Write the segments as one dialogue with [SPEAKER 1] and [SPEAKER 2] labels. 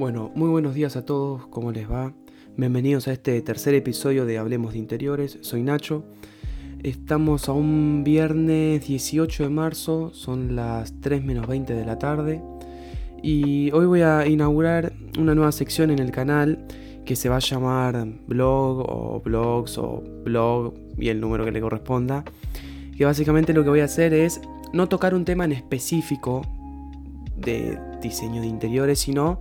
[SPEAKER 1] Bueno, muy buenos días a todos, ¿cómo les va? Bienvenidos a este tercer episodio de Hablemos de Interiores, soy Nacho. Estamos a un viernes 18 de marzo, son las 3 menos 20 de la tarde. Y hoy voy a inaugurar una nueva sección en el canal que se va a llamar blog o blogs o blog y el número que le corresponda. Que básicamente lo que voy a hacer es no tocar un tema en específico de diseño de interiores, sino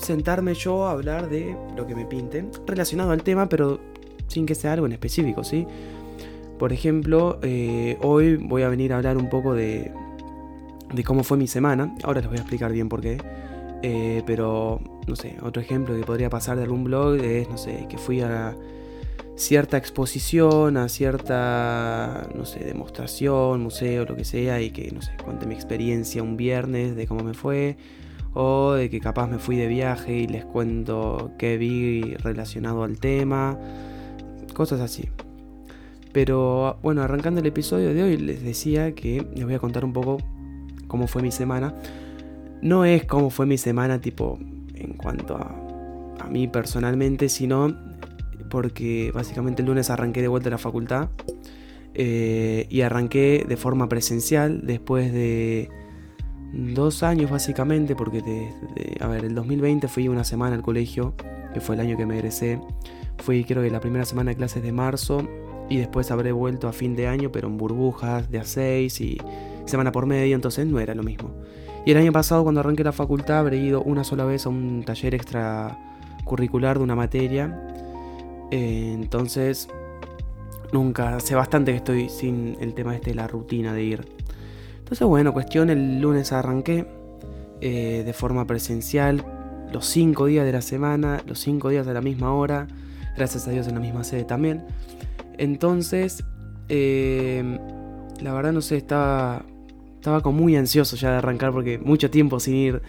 [SPEAKER 1] sentarme yo a hablar de lo que me pinte, relacionado al tema, pero sin que sea algo en específico, ¿sí? Por ejemplo, eh, hoy voy a venir a hablar un poco de, de cómo fue mi semana. Ahora les voy a explicar bien por qué. Eh, pero, no sé, otro ejemplo que podría pasar de algún blog es, no sé, que fui a cierta exposición, a cierta, no sé, demostración, museo, lo que sea, y que, no sé, cuente mi experiencia un viernes de cómo me fue o de que capaz me fui de viaje y les cuento qué vi relacionado al tema, cosas así. Pero bueno, arrancando el episodio de hoy les decía que les voy a contar un poco cómo fue mi semana. No es cómo fue mi semana tipo en cuanto a, a mí personalmente, sino porque básicamente el lunes arranqué de vuelta a la facultad eh, y arranqué de forma presencial después de dos años básicamente, porque de, a ver, el 2020 fui una semana al colegio, que fue el año que me egresé. Fui creo que la primera semana de clases de marzo y después habré vuelto a fin de año, pero en burbujas de A6 y semana por medio, entonces no era lo mismo. Y el año pasado cuando arranqué la facultad habré ido una sola vez a un taller extracurricular de una materia. Eh, entonces, nunca, hace bastante que estoy sin el tema este de la rutina de ir entonces, bueno, cuestión, el lunes arranqué eh, de forma presencial, los cinco días de la semana, los cinco días a la misma hora, gracias a Dios en la misma sede también. Entonces, eh, la verdad no sé, estaba, estaba como muy ansioso ya de arrancar porque mucho tiempo sin ir,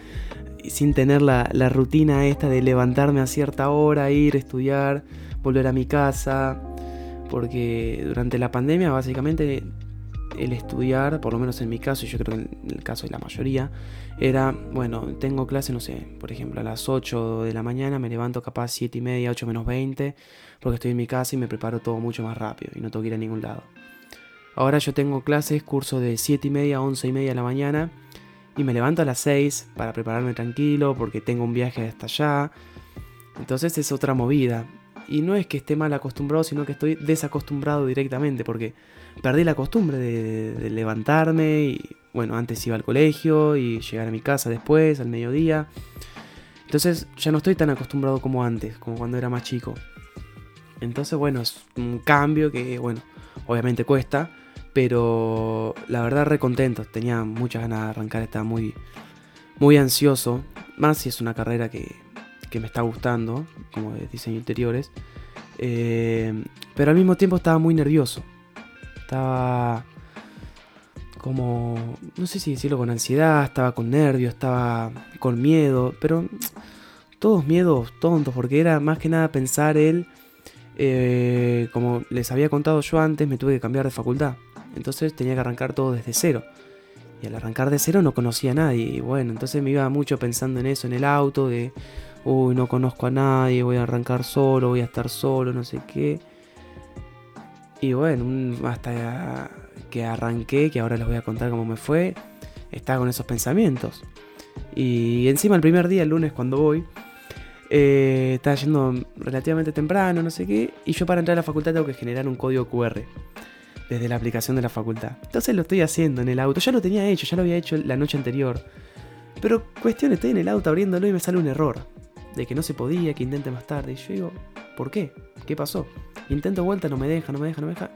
[SPEAKER 1] sin tener la, la rutina esta de levantarme a cierta hora, ir, estudiar, volver a mi casa, porque durante la pandemia básicamente el estudiar, por lo menos en mi caso, y yo creo que en el caso de la mayoría, era, bueno, tengo clase, no sé, por ejemplo, a las 8 de la mañana, me levanto capaz 7 y media, 8 menos 20, porque estoy en mi casa y me preparo todo mucho más rápido y no tengo que ir a ningún lado. Ahora yo tengo clases, curso de 7 y media a 11 y media de la mañana, y me levanto a las 6 para prepararme tranquilo, porque tengo un viaje hasta allá. Entonces es otra movida. Y no es que esté mal acostumbrado, sino que estoy desacostumbrado directamente, porque perdí la costumbre de, levantarme y, bueno, antes iba al colegio y llegar a mi casa después, al mediodía. Entonces ya no estoy tan acostumbrado como antes, como cuando era más chico. Entonces, bueno, es un cambio que, bueno, obviamente cuesta, pero la verdad re contento. Tenía muchas ganas de arrancar, estaba muy, muy ansioso. Más si es una carrera que, que me está gustando, como de diseño interiores. Eh, pero al mismo tiempo estaba muy nervioso. Estaba como, no sé si decirlo con ansiedad, estaba con nervios, estaba con miedo, pero todos miedos tontos, porque era más que nada pensar él, eh, como les había contado yo antes, me tuve que cambiar de facultad. Entonces tenía que arrancar todo desde cero. Y al arrancar de cero no conocía a nadie. Y bueno, entonces me iba mucho pensando en eso, en el auto, de uy, no conozco a nadie, voy a arrancar solo, voy a estar solo, no sé qué. Y bueno, hasta que arranqué, que ahora les voy a contar cómo me fue, estaba con esos pensamientos. Y encima el primer día, el lunes, cuando voy, eh, estaba yendo relativamente temprano, no sé qué, y yo para entrar a la facultad tengo que generar un código QR desde la aplicación de la facultad. Entonces lo estoy haciendo en el auto, ya lo tenía hecho, ya lo había hecho la noche anterior. Pero cuestión, estoy en el auto abriéndolo y me sale un error de que no se podía, que intente más tarde. Y yo digo, ¿por qué? ¿Qué pasó? Intento vuelta, no me deja, no me deja, no me deja.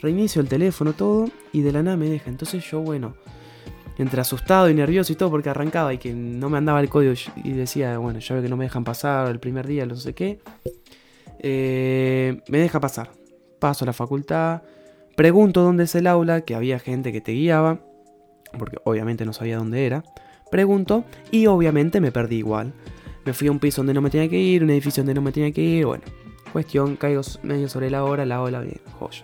[SPEAKER 1] Reinicio el teléfono, todo, y de la nada me deja. Entonces yo, bueno, entre asustado y nervioso y todo, porque arrancaba y que no me andaba el código y decía, bueno, ya veo que no me dejan pasar el primer día, no sé qué. Eh, me deja pasar. Paso a la facultad, pregunto dónde es el aula, que había gente que te guiaba, porque obviamente no sabía dónde era. Pregunto y obviamente me perdí igual. Me fui a un piso donde no me tenía que ir, un edificio donde no me tenía que ir, bueno. Cuestión, caigo medio sobre la hora, la ola bien, joya.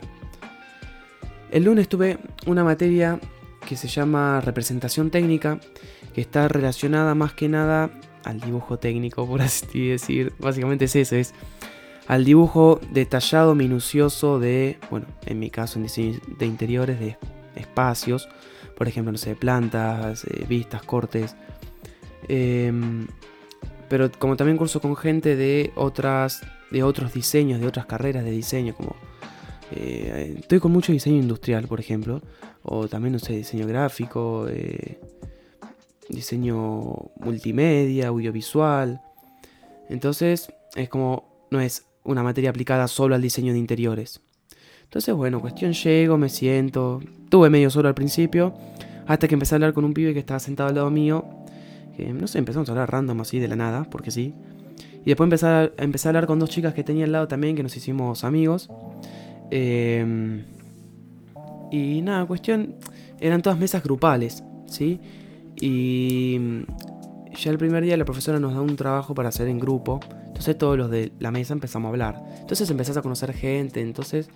[SPEAKER 1] El lunes tuve una materia que se llama representación técnica, que está relacionada más que nada al dibujo técnico, por así decir. Básicamente es eso, es al dibujo detallado, minucioso de, bueno, en mi caso en diseño de interiores, de espacios, por ejemplo, no sé, plantas, eh, vistas, cortes. Em, pero como también curso con gente de otras, de otros diseños, de otras carreras de diseño, como eh, estoy con mucho diseño industrial, por ejemplo, o también, no sé, diseño gráfico, eh, diseño multimedia, audiovisual. Entonces, es como, no es una materia aplicada solo al diseño de interiores. Entonces, bueno, cuestión llego, me siento, tuve medio solo al principio, hasta que empecé a hablar con un pibe que estaba sentado al lado mío, que no sé, empezamos a hablar random así de la nada, porque sí. Y después empecé a, empecé a hablar con dos chicas que tenía al lado también, que nos hicimos amigos. Em, y nada, cuestión, eran todas mesas grupales, ¿sí? Y ya el primer día la profesora nos da un trabajo para hacer en grupo. Entonces todos los de la mesa empezamos a hablar. Entonces empezás a conocer gente. Entonces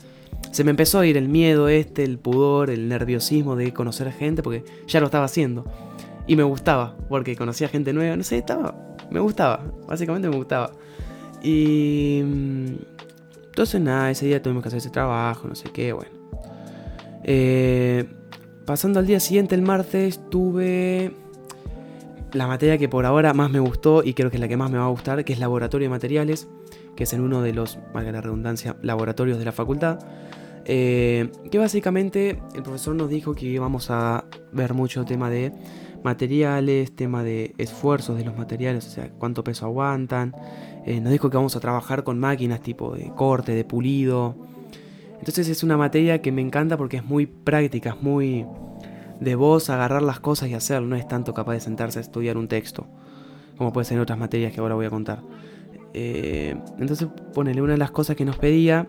[SPEAKER 1] se me empezó a ir el miedo este, el pudor, el nerviosismo de conocer gente porque ya lo estaba haciendo. Y me gustaba, porque conocía gente nueva. No sé, estaba... Me gustaba. Básicamente me gustaba. Y... Mm, entonces nada, ese día tuvimos que hacer ese trabajo, no sé qué, bueno. Eh, pasando al día siguiente, el martes, tuve la materia que por ahora más me gustó y creo que es la que más me va a gustar, que es laboratorio de materiales, que es en uno de los, valga la redundancia, laboratorios de la facultad. Eh, que básicamente el profesor nos dijo que íbamos a ver mucho tema de materiales, tema de esfuerzos de los materiales, o sea, cuánto peso aguantan. Eh, nos dijo que vamos a trabajar con máquinas tipo de corte, de pulido. Entonces es una materia que me encanta porque es muy práctica, es muy de vos agarrar las cosas y hacerlo, no es tanto capaz de sentarse a estudiar un texto, como puede ser en otras materias que ahora voy a contar. Eh, entonces, ponele una de las cosas que nos pedía,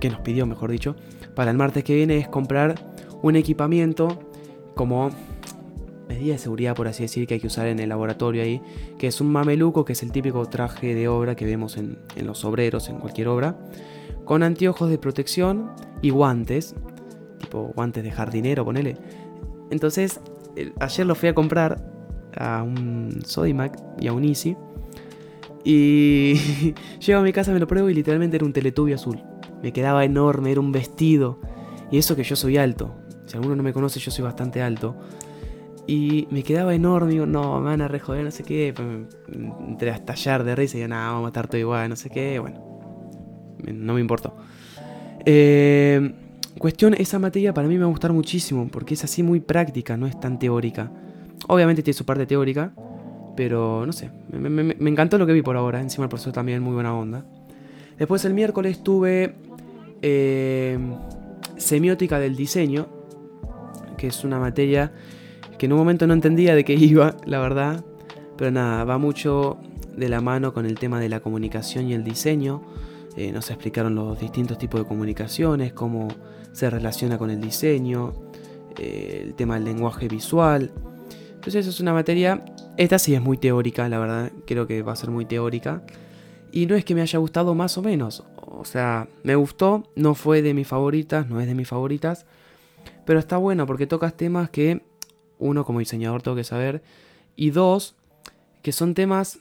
[SPEAKER 1] que nos pidió, mejor dicho, para el martes que viene es comprar un equipamiento como medida de seguridad, por así decir, que hay que usar en el laboratorio ahí, que es un mameluco, que es el típico traje de obra que vemos en, en los obreros, en cualquier obra, con anteojos de protección y guantes, tipo guantes de jardinero, ponele, entonces, ayer lo fui a comprar a un Sodimac y a un Easy. Y llego a mi casa, me lo pruebo y literalmente era un teletubio azul. Me quedaba enorme, era un vestido. Y eso que yo soy alto. Si alguno no me conoce, yo soy bastante alto. Y me quedaba enorme, digo, no, me van a rejoder, no sé qué. Entré a estallar de risa y digo, no, vamos a matar todo igual, no sé qué. Bueno, no me importó. Eh, Cuestión, esa materia para mí me va a gustar muchísimo, porque es así muy práctica, no es tan teórica. Obviamente tiene su parte teórica, pero no sé, me, encantó lo que vi por ahora, encima el profesor también muy buena onda. Después el miércoles tuve eh, semiótica del diseño, que es una materia que en un momento no entendía de qué iba, la verdad, pero nada, va mucho de la mano con el tema de la comunicación y el diseño. Eh, nos explicaron los distintos tipos de comunicaciones, cómo se relaciona con el diseño, eh, el tema del lenguaje visual. Entonces eso es una materia, esta sí es muy teórica, la verdad, creo que va a ser muy teórica. Y no es que me haya gustado más o menos, o sea, me gustó, no fue de mis favoritas, no es de mis favoritas, pero está bueno porque tocas temas que uno como diseñador tengo que saber y dos, que son temas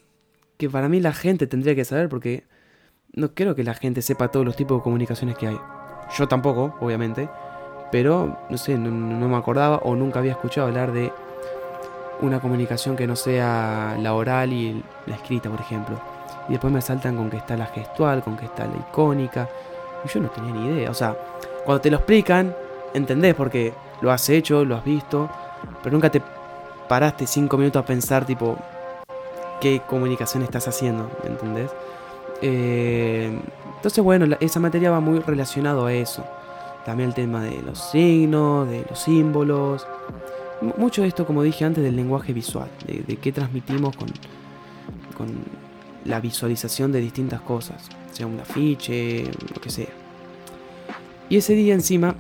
[SPEAKER 1] que para mí la gente tendría que saber porque no creo que la gente sepa todos los tipos de comunicaciones que hay. Yo tampoco, obviamente. Pero, no sé, no, me acordaba o nunca había escuchado hablar de una comunicación que no sea la oral y la escrita, por ejemplo. Y después me saltan con que está la gestual, con que está la icónica. Y yo no tenía ni idea. O sea, cuando te lo explican, entendés porque lo has hecho, lo has visto, pero nunca te paraste cinco minutos a pensar, tipo, qué comunicación estás haciendo, ¿entendés? Eh, entonces, bueno, esa materia va muy relacionado a eso. También el tema de los signos, de los símbolos. Mucho de esto, como dije antes, del lenguaje visual, de, qué transmitimos con, con la visualización de distintas cosas, sea un afiche, lo que sea. Y ese día encima,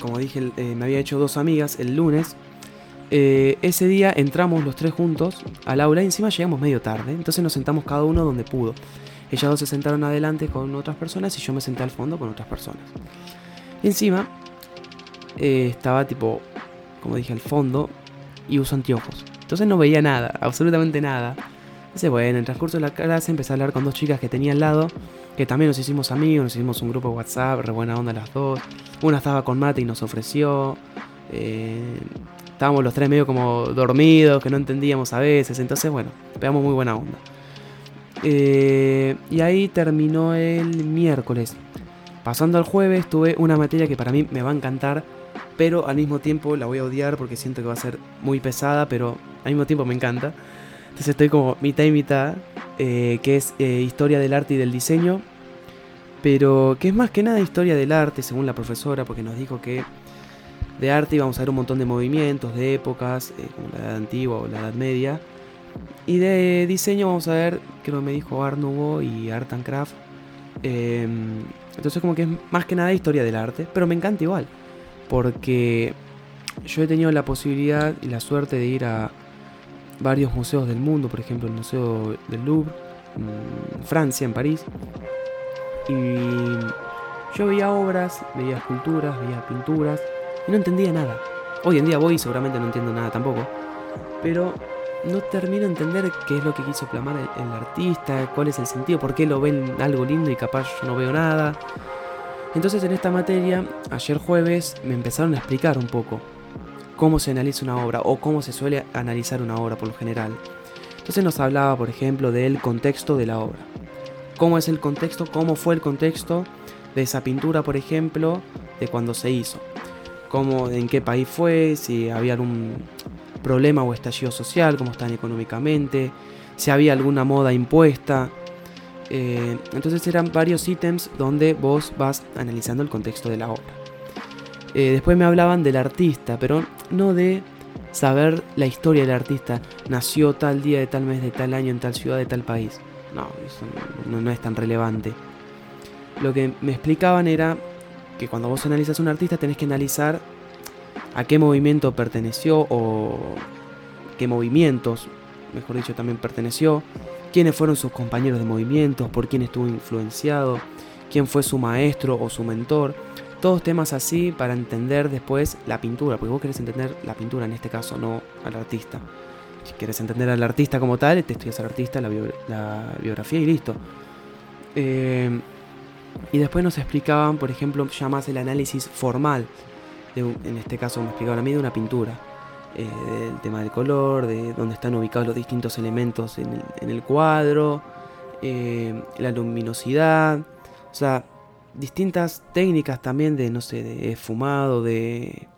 [SPEAKER 1] como dije, eh, me había hecho dos amigas el lunes. Eh, ese día entramos los tres juntos al aula y encima llegamos medio tarde, entonces nos sentamos cada uno donde pudo. Ellas dos se sentaron adelante con otras personas y yo me senté al fondo con otras personas. Encima eh, estaba tipo, como dije, al fondo y uso anteojos. Entonces no veía nada, absolutamente nada. Entonces, bueno, en el transcurso de la clase empecé a hablar con dos chicas que tenía al lado, que también nos hicimos amigos, nos hicimos un grupo de WhatsApp, re buena onda las dos. Una estaba con mate y nos ofreció. Eh, estábamos los tres medio como dormidos, que no entendíamos a veces. Entonces, bueno, pegamos muy buena onda. Eh, y ahí terminó el miércoles. Pasando al jueves tuve una materia que para mí me va a encantar, pero al mismo tiempo la voy a odiar porque siento que va a ser muy pesada, pero al mismo tiempo me encanta. Entonces estoy como mitad y mitad, eh, que es eh, historia del arte y del diseño, pero que es más que nada historia del arte, según la profesora, porque nos dijo que de arte íbamos a ver un montón de movimientos, de épocas, como la edad antigua o la edad media, y de diseño vamos a ver, creo que me dijo Art Nouveau y Art and Craft. Em, entonces como que es más que nada historia del arte, pero me encanta igual. Porque yo he tenido la posibilidad y la suerte de ir a varios museos del mundo, por ejemplo el Museo del Louvre, en Francia, en París. Y yo veía obras, veía esculturas, veía pinturas y no entendía nada. Hoy en día voy y seguramente no entiendo nada tampoco. Pero no termino de entender qué es lo que quiso plasmar el, artista, cuál es el sentido, por qué lo ven algo lindo y capaz yo no veo nada. Entonces en esta materia, ayer jueves, me empezaron a explicar un poco cómo se analiza una obra o cómo se suele analizar una obra por lo general. Entonces nos hablaba, por ejemplo, del contexto de la obra. ¿Cómo es el contexto? ¿Cómo fue el contexto de esa pintura, por ejemplo, de cuando se hizo? ¿Cómo, en qué país fue? Si había algún problema o estallido social, cómo están económicamente, si había alguna moda impuesta. Eh, entonces eran varios ítems donde vos vas analizando el contexto de la obra. Eh, después me hablaban del artista, pero no de saber la historia del artista. Nació tal día de tal mes de tal año en tal ciudad de tal país. No, eso no, es tan relevante. Lo que me explicaban era que cuando vos analizas un artista tenés que analizar a qué movimiento perteneció o qué movimientos, mejor dicho, también perteneció, quiénes fueron sus compañeros de movimientos, por quién estuvo influenciado, quién fue su maestro o su mentor. Todos temas así para entender después la pintura, porque vos querés entender la pintura en este caso, no al artista. Si quieres entender al artista como tal, te estudias al artista, la, biografía y listo. Eh, y después nos explicaban, por ejemplo, ya más el análisis formal en este caso me explicaban a mí, de una pintura. Eh, del tema del color, de dónde están ubicados los distintos elementos en el, cuadro, eh, la luminosidad, o sea, distintas técnicas también de, no sé, de esfumado, de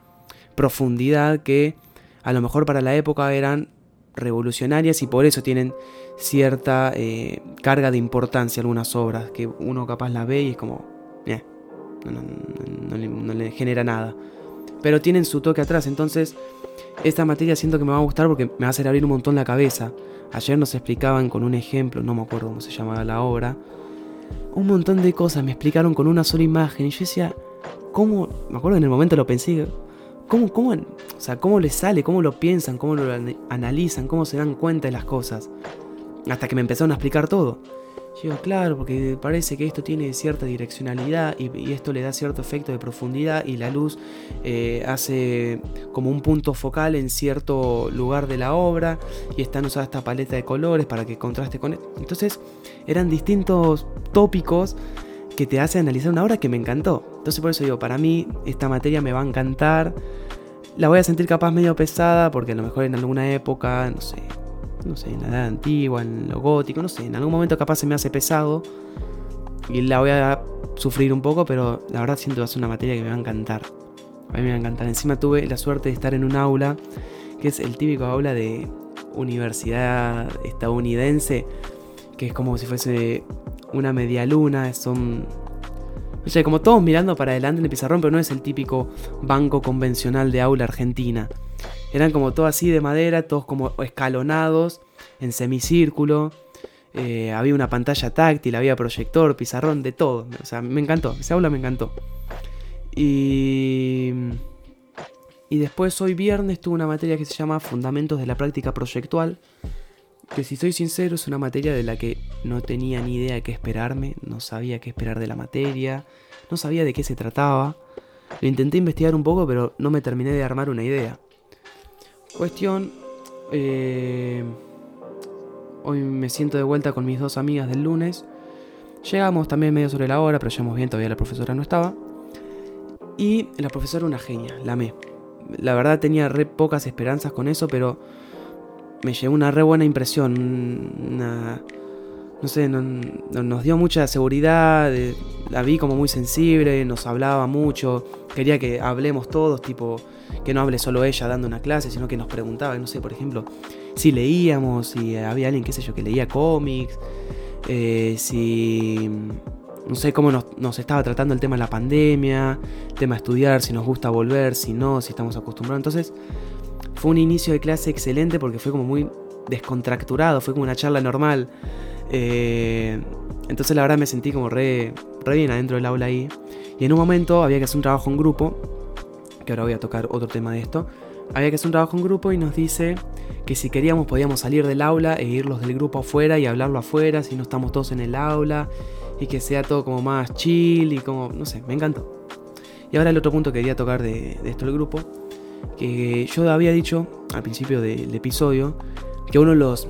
[SPEAKER 1] profundidad que a lo mejor para la época eran revolucionarias y por eso tienen cierta eh, carga de importancia algunas obras que uno capaz la ve y es como, no le genera nada pero tienen su toque atrás. Entonces, esta materia siento que me va a gustar porque me va a hacer abrir un montón la cabeza. Ayer nos explicaban con un ejemplo, no me acuerdo cómo se llamaba la obra, un montón de cosas, me explicaron con una sola imagen y yo decía, ¿cómo? Me acuerdo en el momento lo pensé, ¿cómo, cómo, o sea, cómo les sale, cómo lo piensan, cómo lo analizan, cómo se dan cuenta de las cosas? Hasta que me empezaron a explicar todo. Yo claro, porque parece que esto tiene cierta direccionalidad y, esto le da cierto efecto de profundidad y la luz eh, hace como un punto focal en cierto lugar de la obra y están usadas esta paleta de colores para que contraste con... esto. Entonces eran distintos tópicos que te hacen analizar una obra que me encantó. Entonces por eso digo, para mí esta materia me va a encantar. La voy a sentir capaz medio pesada porque a lo mejor en alguna época, no sé, no sé, en la edad antigua, en lo gótico, no sé, en algún momento capaz se me hace pesado y la voy a sufrir un poco, pero la verdad siento que va a ser una materia que me va a encantar. A mí me va a encantar. Encima tuve la suerte de estar en un aula, que es el típico aula de universidad estadounidense, que es como si fuese una media luna, son... No sé, como todos mirando para adelante en el pizarrón, pero no es el típico banco convencional de aula argentina. Eran como todo así de madera, todos como escalonados, en semicírculo. Eh, había una pantalla táctil, había proyector, pizarrón, de todo. O sea, me encantó, esa aula me encantó. Y, y después hoy viernes tuve una materia que se llama Fundamentos de la Práctica Proyectual. Que si soy sincero es una materia de la que no tenía ni idea de qué esperarme, no sabía qué esperar de la materia, no sabía de qué se trataba. Lo intenté investigar un poco pero no me terminé de armar una idea. Cuestión, eh, hoy me siento de vuelta con mis dos amigas del lunes. Llegamos también medio sobre la hora, pero llegamos bien, todavía la profesora no estaba. Y la profesora una genia, la amé. La verdad tenía re pocas esperanzas con eso, pero me llevó una re buena impresión. No sé, nos dio mucha seguridad. La vi como muy sensible, nos hablaba mucho. Quería que hablemos todos, tipo, que no hable solo ella dando una clase, sino que nos preguntaba, no sé, por ejemplo, si leíamos, si había alguien, qué sé yo, que leía cómics, eh, si no sé cómo nos, estaba tratando el tema de la pandemia, tema de estudiar, si nos gusta volver, si no, si estamos acostumbrados. Entonces, fue un inicio de clase excelente porque fue como muy descontracturado, fue como una charla normal. Eh, entonces, la verdad, me sentí como re, re bien adentro del aula ahí. Y en un momento había que hacer un trabajo en grupo, que ahora voy a tocar otro tema de esto. Había que hacer un trabajo en grupo y nos dice que si queríamos podíamos salir del aula e irlos del grupo afuera y hablarlo afuera, si no estamos todos en el aula y que sea todo como más chill y como, no sé, me encantó. Y ahora el otro punto que quería tocar de, esto del grupo, que yo había dicho al principio del episodio que uno de los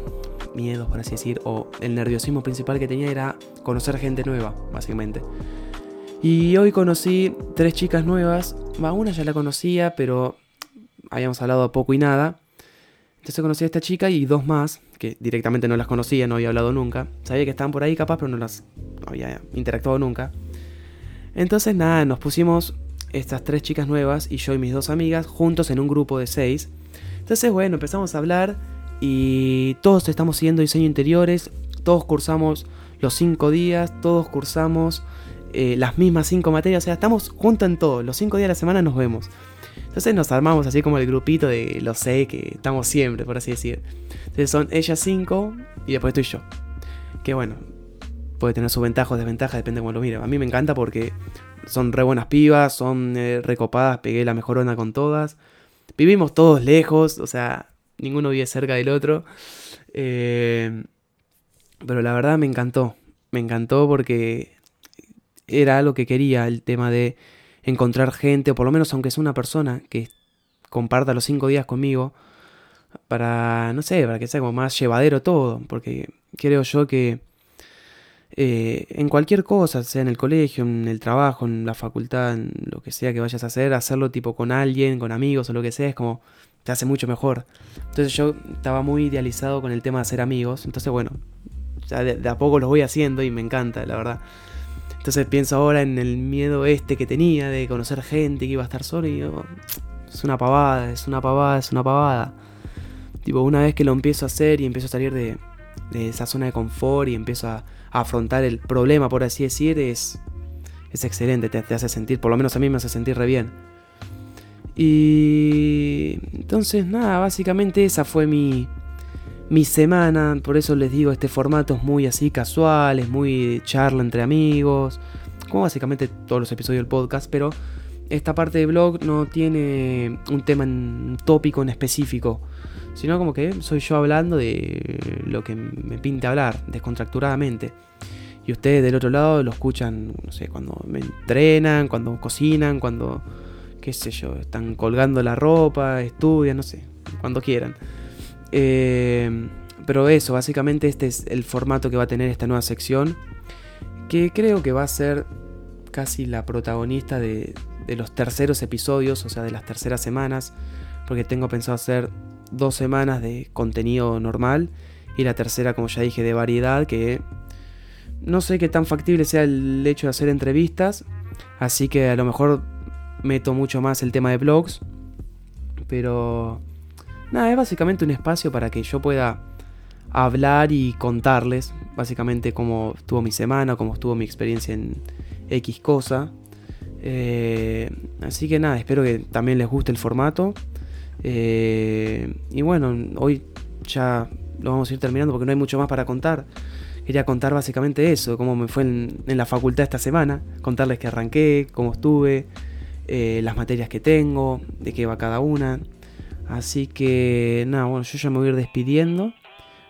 [SPEAKER 1] miedos, por así decir, o el nerviosismo principal que tenía era conocer gente nueva, básicamente. Y hoy conocí tres chicas nuevas, una ya la conocía, pero habíamos hablado poco y nada. Entonces conocí a esta chica y dos más, que directamente no las conocía, no había hablado nunca. Sabía que estaban por ahí capaz, pero no las había interactuado nunca. Entonces nada, nos pusimos estas tres chicas nuevas y yo y mis dos amigas juntos en un grupo de seis. Entonces bueno, empezamos a hablar y todos estamos siguiendo diseño interiores, todos cursamos los cinco días, todos cursamos eh, las mismas cinco materias, o sea, estamos juntos en todo, los cinco días de la semana nos vemos. Entonces nos armamos así como el grupito de los seis que estamos siempre, por así decir. Entonces son ellas cinco y después estoy yo. Que bueno, puede tener sus ventajas o desventajas, depende de cómo lo mire. A mí me encanta porque son re buenas pibas, son eh, recopadas, pegué la mejor onda con todas. Vivimos todos lejos, o sea, ninguno vive cerca del otro. Eh, pero la verdad me encantó. Me encantó porque era algo que quería, el tema de encontrar gente, o por lo menos aunque sea una persona que comparta los cinco días conmigo, para, no sé, para que sea como más llevadero todo, porque creo yo que eh, en cualquier cosa, sea en el colegio, en el trabajo, en la facultad, en lo que sea que vayas a hacer, hacerlo tipo con alguien, con amigos o lo que sea, es como te hace mucho mejor. Entonces yo estaba muy idealizado con el tema de hacer amigos, entonces bueno, ya de, de a poco los voy haciendo y me encanta, la verdad. Entonces pienso ahora en el miedo este que tenía de conocer gente que iba a estar solo y digo, es una pavada, es una pavada, es una pavada. Tipo, una vez que lo empiezo a hacer y empiezo a salir de, esa zona de confort y empiezo a, afrontar el problema, por así decir, es, es excelente, te, te, hace sentir, por lo menos a mí me hace sentir re bien. Y entonces, nada, básicamente esa fue mi, mi semana, por eso les digo, este formato es muy así casual, es muy charla entre amigos, como básicamente todos los episodios del podcast, pero esta parte de blog no tiene un tema un tópico en específico, sino como que soy yo hablando de lo que me pinte hablar, descontracturadamente. Y ustedes del otro lado lo escuchan, no sé, cuando me entrenan, cuando cocinan, cuando, qué sé yo, están colgando la ropa, estudian, no sé, cuando quieran. Eh, pero eso, básicamente este es el formato que va a tener esta nueva sección. Que creo que va a ser casi la protagonista de, los terceros episodios, o sea, de las terceras semanas. Porque tengo pensado hacer dos semanas de contenido normal. Y la tercera, como ya dije, de variedad. Que no sé qué tan factible sea el hecho de hacer entrevistas. Así que a lo mejor meto mucho más el tema de blogs. Pero Nada, es básicamente un espacio para que yo pueda hablar y contarles básicamente cómo estuvo mi semana, cómo estuvo mi experiencia en X cosa. Eh, así que nada, espero que también les guste el formato. Eh, y bueno, hoy ya lo vamos a ir terminando porque no hay mucho más para contar. Quería contar básicamente eso, cómo me fue en, la facultad esta semana, contarles que arranqué, cómo estuve, eh, las materias que tengo, de qué va cada una. Así que nada, bueno, yo ya me voy a ir despidiendo.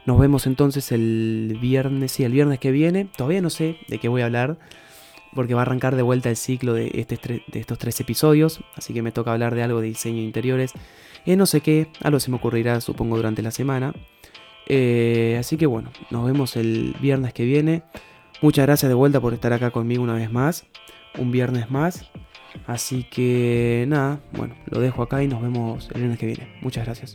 [SPEAKER 1] Nos vemos entonces el viernes, sí, el viernes que viene. Todavía no sé de qué voy a hablar. porque va a arrancar de vuelta el ciclo de, este, de estos tres episodios, así que me toca hablar de algo de diseño de interiores. Eh, no sé qué, algo se me ocurrirá supongo durante la semana. Eh, así que bueno, nos vemos el viernes que viene. Muchas gracias de vuelta por estar acá conmigo una vez más, un viernes más. Así que nada, bueno, lo dejo acá y nos vemos el viernes que viene. Muchas gracias.